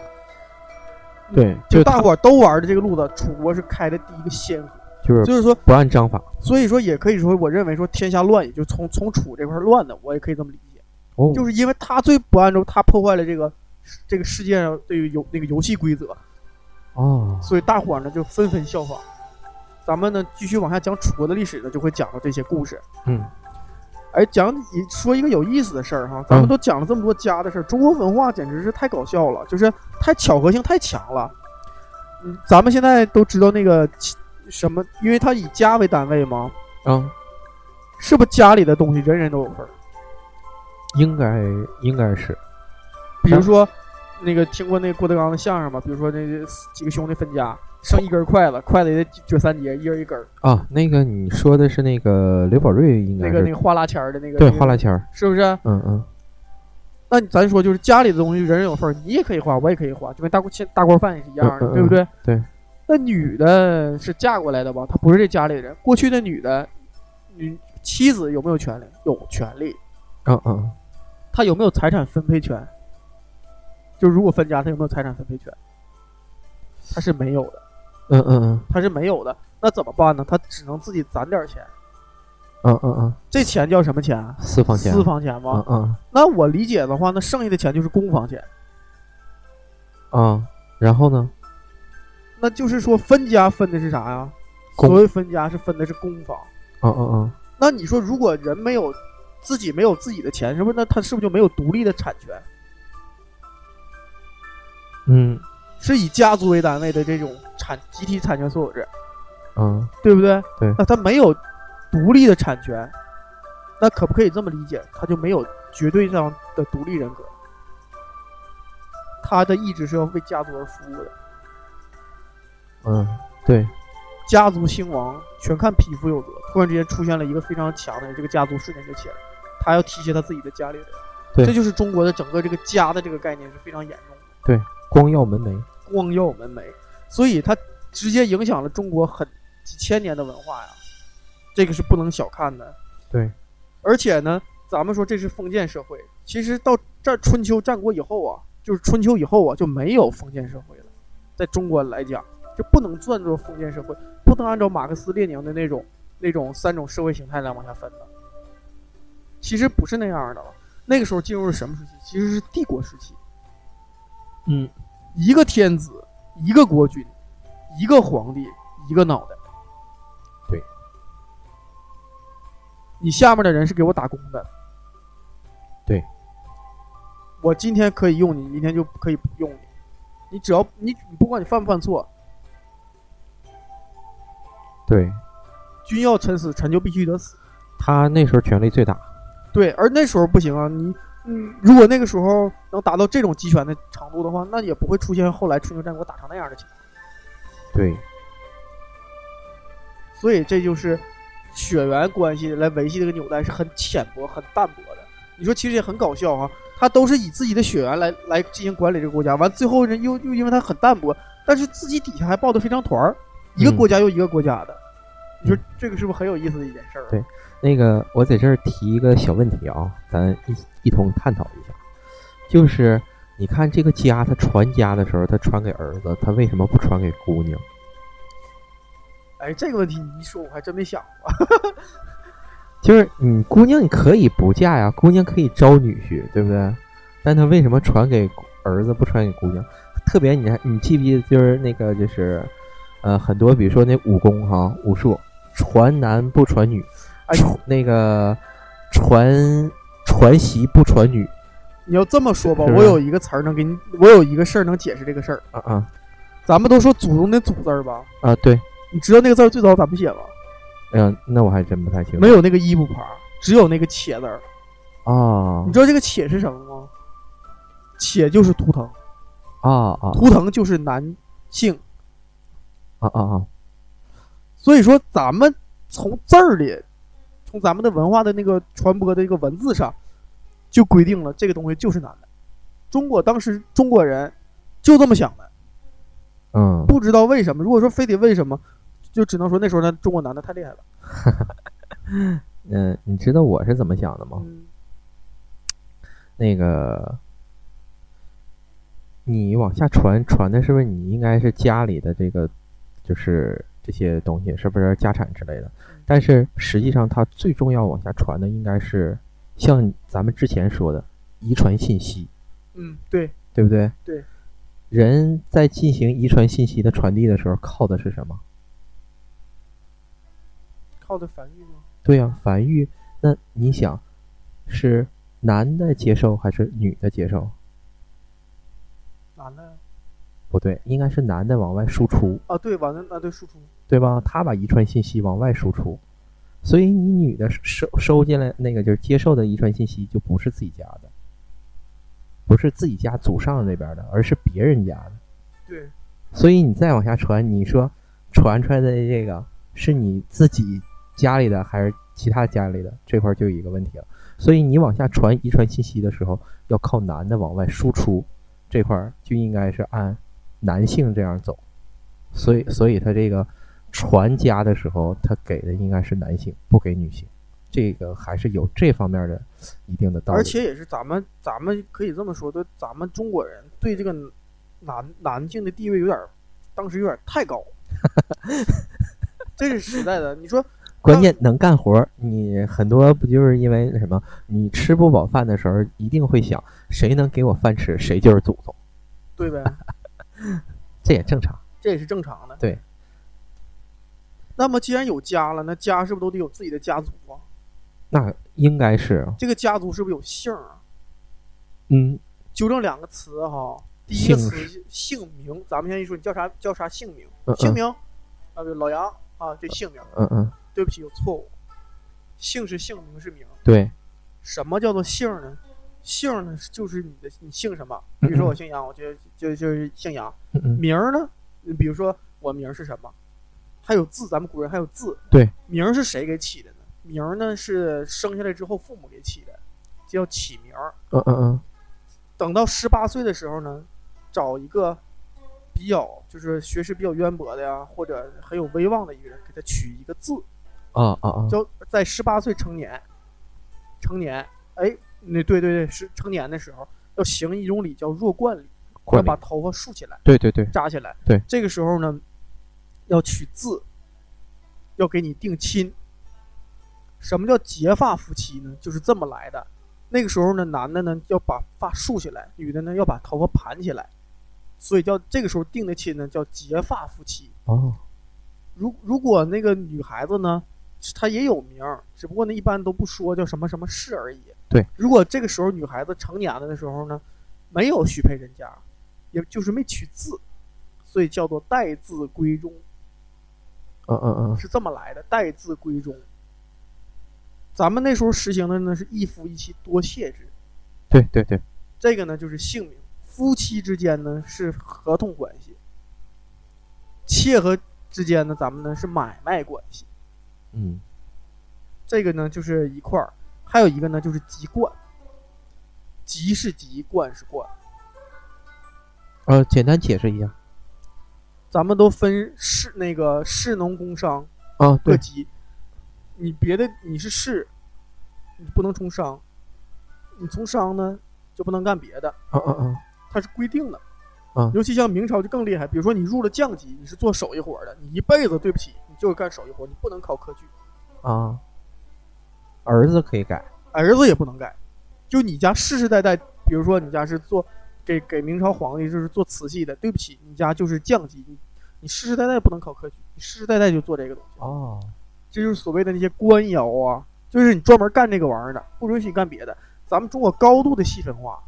对，就大伙儿都玩的这个路子，楚国是开的第一个先河，就是就是说，不按章法。所以说也可以说，我认为说天下乱，也就从从楚这块乱的，我也可以这么理解，哦，就是因为他最不按照他破坏了这个这个世界上对于游那个游戏规则，哦，所以大伙儿呢就纷纷效仿。咱们呢继续往下讲楚国的历史呢，就会讲到这些故事。嗯哎，讲一说一个有意思的事儿哈，咱们嗯都讲了这么多家的事儿，中国文化简直是太搞笑了，就是太巧合性太强了。嗯，咱们现在都知道那个什么，因为它以家为单位嘛，啊，是不是家里的东西人人都有份儿？应该应该是比如说，那个听过那个郭德纲的相声吗？比如说那个几个兄弟分家，剩一根筷子，筷子也得撅三节，一人一根儿。啊，那个你说的是那个刘宝瑞，应该那个那个花拉签儿的那个，对那个花拉签儿，是不是？嗯嗯那咱说就是家里的东西人人有份儿，你也可以花，我也可以花，就跟大锅切大锅饭也是一样的，对不对？对。那女的是嫁过来的吧？她不是这家里人。过去的女的，女妻子有没有权利？有权利。嗯嗯，她有没有财产分配权？就如果分家，她有没有财产分配权？她是没有的，嗯嗯嗯他是没有的。那怎么办呢？他只能自己攒点钱。嗯嗯嗯，这钱叫什么钱啊？私房钱，私房钱吗？嗯嗯那我理解的话，那剩下的钱就是公房钱。啊，然后呢？那就是说分家分的是啥呀？所谓分家是分的是公房。嗯嗯嗯，那你说，如果人没有自己没有自己的钱，是不是？那他是不是就没有独立的产权？嗯是以家族为单位的这种产集体产权所有制。嗯，对不对？对那他没有独立的产权，那可不可以这么理解？他就没有绝对上的独立人格，他的意志是要为家族而服务的。嗯，对，家族兴亡全看匹夫有责。突然之间出现了一个非常强的人，这个家族瞬间就起来了。他要提携他自己的家里人，对这就是中国的整个这个家的这个概念是非常严重的，对光耀门楣。光耀门楣，所以它直接影响了中国很几千年的文化呀，这个是不能小看的。对，而且呢，咱们说这是封建社会，其实到这春秋战国以后啊，就是春秋以后啊就没有封建社会了，在中国来讲。就不能算作封建社会，不能按照马克思列宁的那种那种三种社会形态来往下分的。其实不是那样的了，那个时候进入了什么时期？其实是帝国时期。嗯，一个天子，一个国君，一个皇帝，一个脑袋。对，你下面的人是给我打工的。对，我今天可以用你，明天就可以不用你。你只要你不管你犯不犯错，对君要臣死，臣就必须得死。他那时候权力最大。对，而那时候不行啊，你嗯，如果那个时候能达到这种集权的程度的话，那也不会出现后来春秋战国打成那样的情况。对，所以这就是血缘关系来维系这个纽带是很浅薄、很淡薄的。你说其实也很搞笑啊，他都是以自己的血缘来来进行管理这个国家，完最后人又又因为他很淡薄，但是自己底下还抱得非常团儿，一个嗯国家又一个国家的。你说这个是不是很有意思的一件事儿？啊对那个我在这儿提一个小问题啊，咱一一同探讨一下，就是你看这个家，他传家的时候，他传给儿子，他为什么不传给姑娘？哎，这个问题你一说，我还真没想过。[laughs] 就是你姑娘你可以不嫁呀，姑娘可以招女婿，对不对？但他为什么传给儿子不传给姑娘？特别你还你记不记得就是那个就是，呃，很多比如说那武功哈武术传男不传女，那个传传媳不传女你要这么说吧，是我有一个词儿能给你，我有一个事儿能解释这个事儿。啊啊咱们都说祖宗的祖字儿吧，啊！对，你知道那个字儿最早怎么写吗？嗯、那我还真不太清楚。没有那个衣不旁，只有那个且字儿。啊你知道这个且是什么吗？且就是图腾，啊啊图腾就是男性。啊啊啊！所以说，咱们从字儿里，从咱们的文化的那个传播的一个文字上，就规定了这个东西就是男的。中国当时中国人就这么想的，嗯，不知道为什么。如果说非得为什么，就只能说那时候呢，中国男的太厉害了。[laughs] 嗯，你知道我是怎么想的吗？嗯，那个，你往下传传的是不是你应该是家里的这个，就是这些东西，是不是家产之类的？但是实际上，它最重要往下传的应该是像咱们之前说的遗传信息，嗯，对，对不对？对。人在进行遗传信息的传递的时候，靠的是什么？靠的繁育吗？对呀、繁育。那你想，是男的接受还是女的接受？男的呀不对，应该是男的往外输出，啊，对，往那，啊，对，输出，对吧？他把遗传信息往外输出，所以你女的收收进来那个就是接受的遗传信息就不是自己家的，不是自己家祖上那边的，而是别人家的。对，所以你再往下传，你说传出来的这个是你自己家里的还是其他家里的？这块就有一个问题了。所以你往下传遗传信息的时候，要靠男的往外输出，这块就应该是按男性这样走。所以，所以他这个传家的时候，他给的应该是男性，不给女性。这个还是有这方面的一定的道理。而且也是咱们，咱们可以这么说，对，咱们中国人对这个男男性的地位有点，当时有点太高，这是实在的。你说 [laughs] 关键能干活儿，你很多不就是因为什么？你吃不饱饭的时候，一定会想谁能给我饭吃，谁就是祖宗，对呗？[laughs] 这也正常。这也是正常的。对。那么既然有家了，那家是不是都得有自己的家族啊？那应该是，这个家族是不是有姓儿啊？嗯，纠正两个词哈，第一个词姓名，咱们先一说，你叫啥叫啥姓名？嗯嗯姓名啊，对，老杨啊，这姓名，嗯嗯，对不起，有错误，姓是姓，名是名。对，什么叫做姓呢？姓呢，就是你的你姓什么？比如说我姓杨，我就就就是姓杨。名儿呢？比如说我名儿是什么？还有字，咱们古人还有字。对，名儿是谁给起的呢？名儿呢是生下来之后父母给起的，叫起名儿。嗯嗯嗯，等到十八岁的时候呢，找一个比较就是学识比较渊博的呀，或者很有威望的一个人，给他取一个字，啊啊啊，叫在十八岁成年，成年，哎，那对对对，是成年的时候要行一种礼叫弱冠礼，要把头发竖起来。对对对，扎起来。对，这个时候呢，要取字，要给你定亲。什么叫结发夫妻呢？就是这么来的。那个时候呢，男的呢要把发竖起来，女的呢要把头发盘起来，所以叫这个时候定的亲呢叫结发夫妻。哦，如如果那个女孩子呢，她也有名儿，只不过呢一般都不说叫什么什么氏而已。对，如果这个时候女孩子成年了的时候呢，没有许配人家，也就是没取字，所以叫做待字闺中，嗯嗯嗯，是这么来的。待字闺中，咱们那时候实行的呢是一夫一妻多妾制，对对对，这个呢就是姓名，夫妻之间呢是合同关系，妾和之间呢咱们呢是买卖关系。嗯。这个呢就是一块儿，还有一个呢就是籍贯，籍是籍，贯是贯，呃，简单解释一下。咱们都分市那个市农工商啊，对，各级，你别的你是市，你不能从商，你从商呢就不能干别的，啊啊啊，它是规定的。啊尤其像明朝就更厉害，比如说你入了将级，你是做手艺活的，你一辈子对不起，你就是干手艺活，你不能考科举，啊，儿子可以改，儿子也不能改，就你家世世代代，比如说你家是做给给明朝皇帝就是做瓷器的，对不起，你家就是匠级，你你世世代代不能考科举，你世世代代就做这个东西，哦，这就是所谓的那些官窑啊，就是你专门干这个玩意儿的，不允许干别的。咱们中国高度的细分化，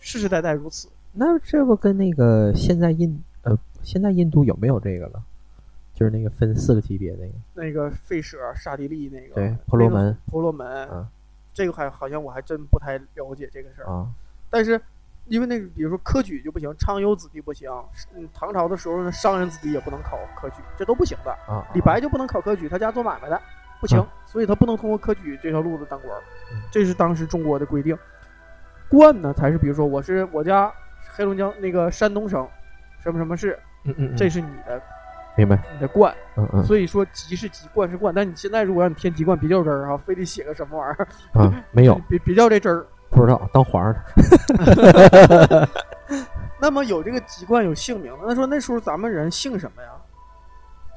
世世代代如此。那这不跟那个现在印呃现在印度有没有这个了？就是那个分四个级别那个，那个费舍、刹帝利那个，对婆罗门婆罗门，嗯这个还好像我还真不太了解这个事儿。啊但是因为那个，比如说科举就不行，昌优子弟不行，嗯，唐朝的时候呢，商人子弟也不能考科举，这都不行的。啊，李白就不能考科举，他家做买卖的，不行，嗯所以他不能通过科举这条路子当官这是当时中国的规定。官呢，才是比如说我是我家黑龙江那个山东省什么什么市，嗯嗯，嗯这是你的明白，你的冠，嗯嗯所以说籍是籍，贯是贯。但你现在如果让你填籍贯，别较真儿啊，非得写个什么玩意儿，啊，没有，[laughs] 别别较这真儿。不知道当皇上的，[laughs] 那么有这个籍贯有姓名，那说那时候咱们人姓什么呀？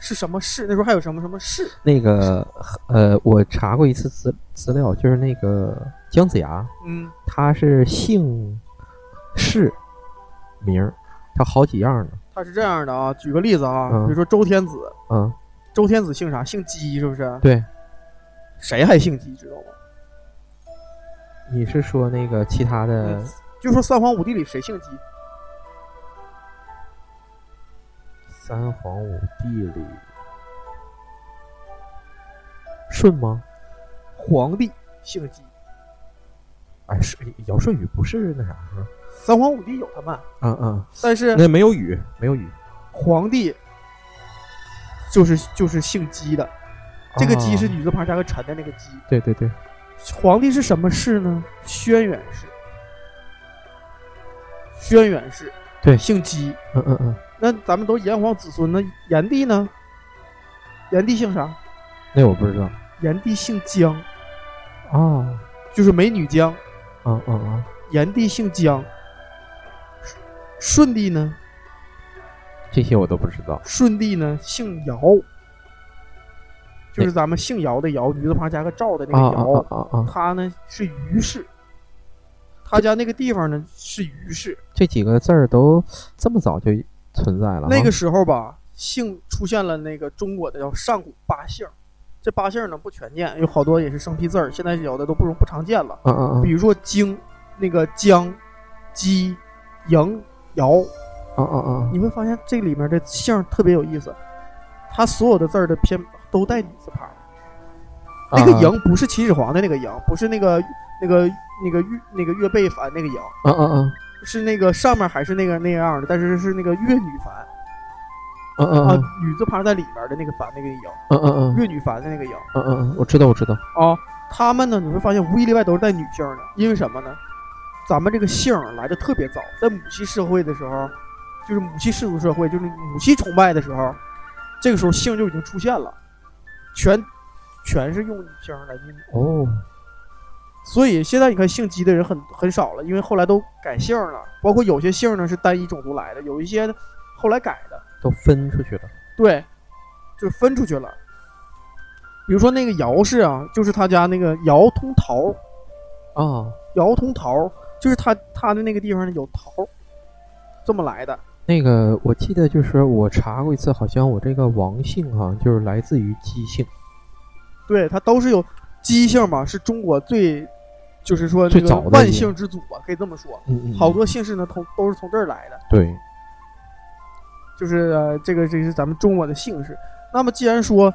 是什么氏？那时候还有什么什么氏？那个呃，我查过一次资资料，就是那个姜子牙，嗯，他是姓氏名儿，他好几样呢，他是这样的啊，举个例子啊，嗯比如说周天子，嗯，周天子姓啥？姓姬，是不是？对，谁还姓姬？知道吗？你是说那个其他的嗯就说三皇五帝里谁姓姬？三皇五帝里舜吗？皇帝姓姬，哎，是尧舜禹不是那啥是吧？三皇五帝有他们，嗯嗯，但是那没有禹，没有禹，皇帝就是就是姓姬的，这个姬是哦女字旁加个臣的那个姬。对对对，皇帝是什么氏呢？轩辕氏。轩辕氏，对姓姬。嗯嗯嗯，那咱们都炎黄子孙，那炎帝呢？炎帝姓啥？那我不知道炎帝姓姜，啊，就是美女姜。嗯嗯嗯，炎帝姓姜。舜帝呢？这些我都不知道。舜帝呢姓尧，就是咱们姓尧的尧，女字旁加个赵的那个尧。啊啊啊！他呢是虞氏，他家那个地方呢是虞氏。这几个字儿都这么早就存在了。那个时候吧，姓出现了那个中国的叫上古八姓，这八姓呢不全见，有好多也是生僻字儿，现在有的都不容不常见了。嗯嗯嗯比如说荆，那个姜、姬、嬴、尧，嗯嗯嗯你会发现这里面的姓特别有意思。它所有的字儿的偏都带女字旁。那个啊嬴不是秦始皇的那个嬴，不是那个那个那个岳那个岳贝凡那个嬴，嗯嗯嗯是那个上面还是那个那样的，但是是那个岳女凡啊嗯嗯嗯，女字旁在里边的那个凡那个嬴，嗯嗯嗯岳女凡的那个嬴嗯嗯嗯，我知道我知道。啊。他们呢，你会发现无一例外都是带女性的，因为什么呢？咱们这个姓儿来的特别早，在母系社会的时候，就是母系氏族社会，就是母系崇拜的时候，这个时候姓就已经出现了，全全是用女姓来命名。哦，所以现在你看姓姬的人很很少了，因为后来都改姓了，包括有些姓呢是单一种族来的，有一些后来改的，都分出去了。对，就是分出去了。比如说那个姚氏啊，就是他家那个姚通桃，啊，姚通桃就是他他的那个地方呢有桃，这么来的。那个我记得就是我查过一次，好像我这个王姓哈、就是来自于姬姓。对，它都是有姬姓嘛，是中国最，就是说最那个万早的万姓之祖吧，可以这么说。嗯嗯，好多姓氏呢，从都是从这儿来的。对，就是、呃、这个这个是咱们中国的姓氏。那么既然说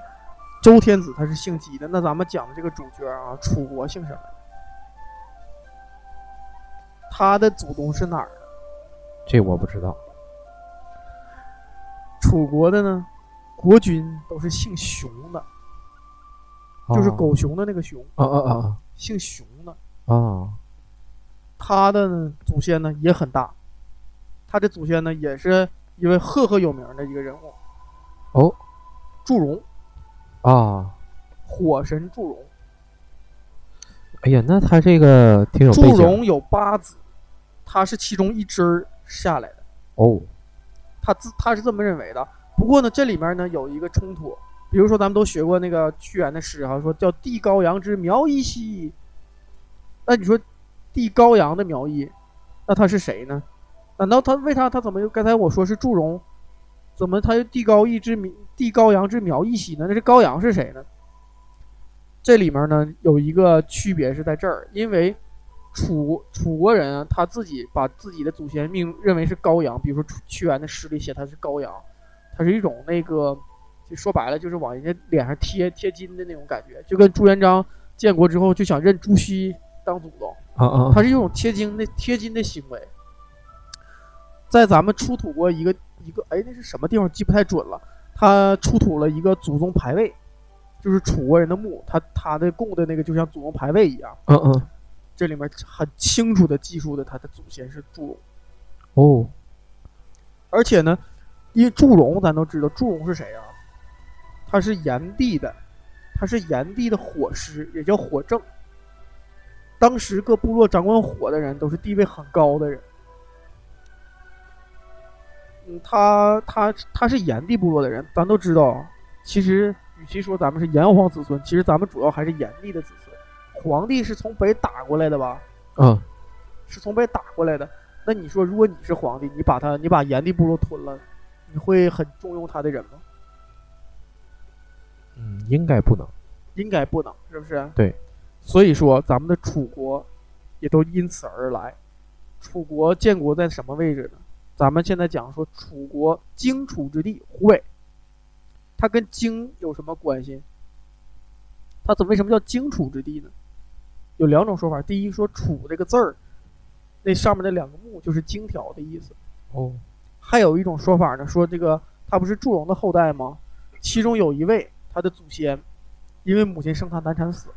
周天子他是姓姬的，那咱们讲的这个主角啊，楚国姓什么？他的祖宗是哪儿的？这我不知道。楚国的呢，国君都是姓熊的，就是哦狗熊的那个熊，啊啊啊姓熊的。啊啊！他的呢祖先呢也很大，他的祖先呢也是一位赫赫有名的一个人物，哦祝融，啊！火神祝融。哎呀，那他这个挺有祝融有八子，他是其中一支儿下来的，哦。他自他是这么认为的。不过呢，这里面呢有一个冲突，比如说咱们都学过那个屈原的诗哈，说叫地高阳之苗裔兮。那你说地高阳的苗裔，那他是谁呢？难道他为啥他怎么又刚才我说是祝融，怎么他又地高一之苗帝高阳之苗裔兮呢？那这高阳是谁呢？这里面呢有一个区别是在这儿，因为楚楚国人啊，他自己把自己的祖先命认为是羔羊，比如说屈屈原的诗里写他是羔羊，他是一种那个，就说白了就是往人家脸上贴贴金的那种感觉，就跟朱元璋建国之后就想认朱熹当祖宗，啊啊！他是一种贴金的贴金的行为。在咱们出土过一个一个，哎，那是什么地方记不太准了。他出土了一个祖宗牌位，就是楚国人的墓，他他的供的那个就像祖宗牌位一样。嗯嗯这里面很清楚的记述的他的祖先是祝融，哦而且呢，因为祝融咱都知道，祝融是谁啊？他是炎帝的，他是炎帝的火师，也叫火正。当时各部落掌管火的人都是地位很高的人。嗯，他他他是炎帝部落的人，咱都知道啊。其实，与其说咱们是炎黄子孙，其实咱们主要还是炎帝的子孙。皇帝是从北打过来的吧？嗯是从北打过来的。那你说，如果你是皇帝，你把他，你把炎帝部落吞了，你会很重用他的人吗？嗯，应该不能。应该不能，是不是？对。所以说，咱们的楚国也都因此而来。楚国建国在什么位置呢？咱们现在讲说，楚国荆楚之地，湖北，它跟荆有什么关系？它怎么为什么叫荆楚之地呢？有两种说法。第一说“楚”这个字儿，那上面那两个木就是荆条的意思。哦还有一种说法呢，说这个他不是祝融的后代吗？其中有一位他的祖先，因为母亲生他难产死了。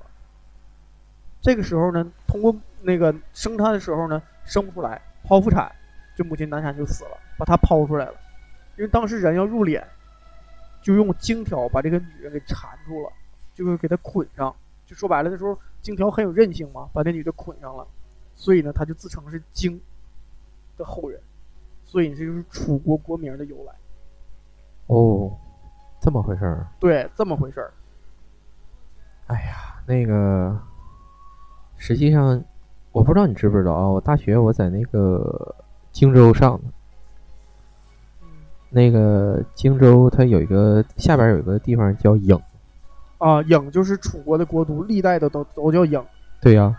这个时候呢，通过那个生他的时候呢，生不出来，剖腹产，就母亲难产就死了，把他剖出来了。因为当时人要入殓，就用荆条把这个女人给缠住了，就是给她捆上。就说白了，那时候荆条很有韧性嘛，把那女的捆上了，所以呢，他就自称是荆的后人。所以这就是楚国国名的由来。哦，这么回事儿。对，这么回事儿。哎呀，那个，实际上我不知道你知不知道啊？我大学我在那个荆州上的，嗯那个荆州它有一个下边有一个地方叫郢，啊，郢就是楚国的国都，历代的都都叫郢。对呀、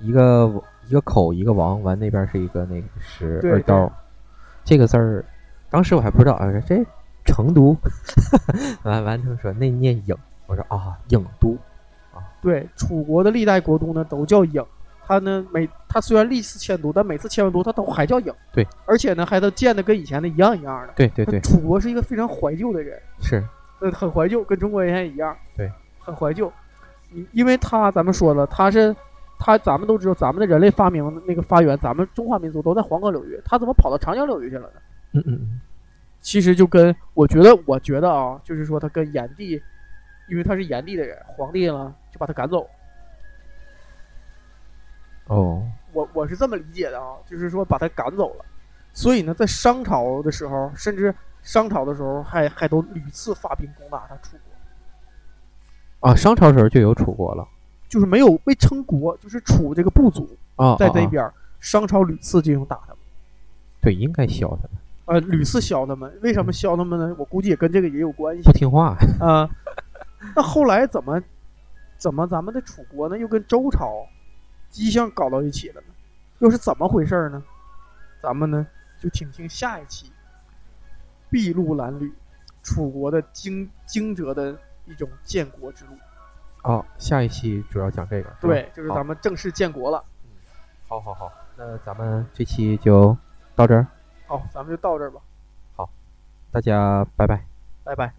一个一个口一个王，完那边是一个那个石刀，这个字儿，当时我还不知道啊，这成都。完 [laughs] 完，他们说那念郢，我说啊，郢都。啊对，楚国的历代国都呢都叫郢，他呢每他虽然历次迁都，但每次迁完都他都还叫郢。对，而且呢还都建的跟以前的一样一样的。对对对，楚国是一个非常怀旧的人，是，呃，很怀旧，跟中国人一样。对，很怀旧。因因为他咱们说了，他是他咱们都知道，咱们的人类发明那个发源，咱们中华民族都在黄河流域，他怎么跑到长江流域去了呢？嗯嗯嗯，其实就跟我觉得，我觉得啊，就是说他跟炎帝，因为他是炎帝的人，皇帝呢就把他赶走。哦，我我是这么理解的啊，就是说把他赶走了。所以呢，在商朝的时候，甚至商朝的时候还还都屡次发兵攻打他楚国，啊，商朝时候就有楚国了。就是没有被称国，就是楚这个部族啊，在这边，商朝屡次进行打他们。对，应该削他们。呃，屡次削他们，为什么削他们呢？我估计也跟这个也有关系。不听话啊。[laughs] 那后来怎么怎么咱们的楚国呢，又跟周朝迹象搞到一起了呢？又是怎么回事呢？咱们呢就听听下一期《筚路蓝缕》，楚国的惊惊蛰的一种建国之路。哦，下一期主要讲这个。对，就是咱们正式建国了。嗯，好好好，那咱们这期就到这儿。好，咱们就到这儿吧。好，大家拜拜，拜拜。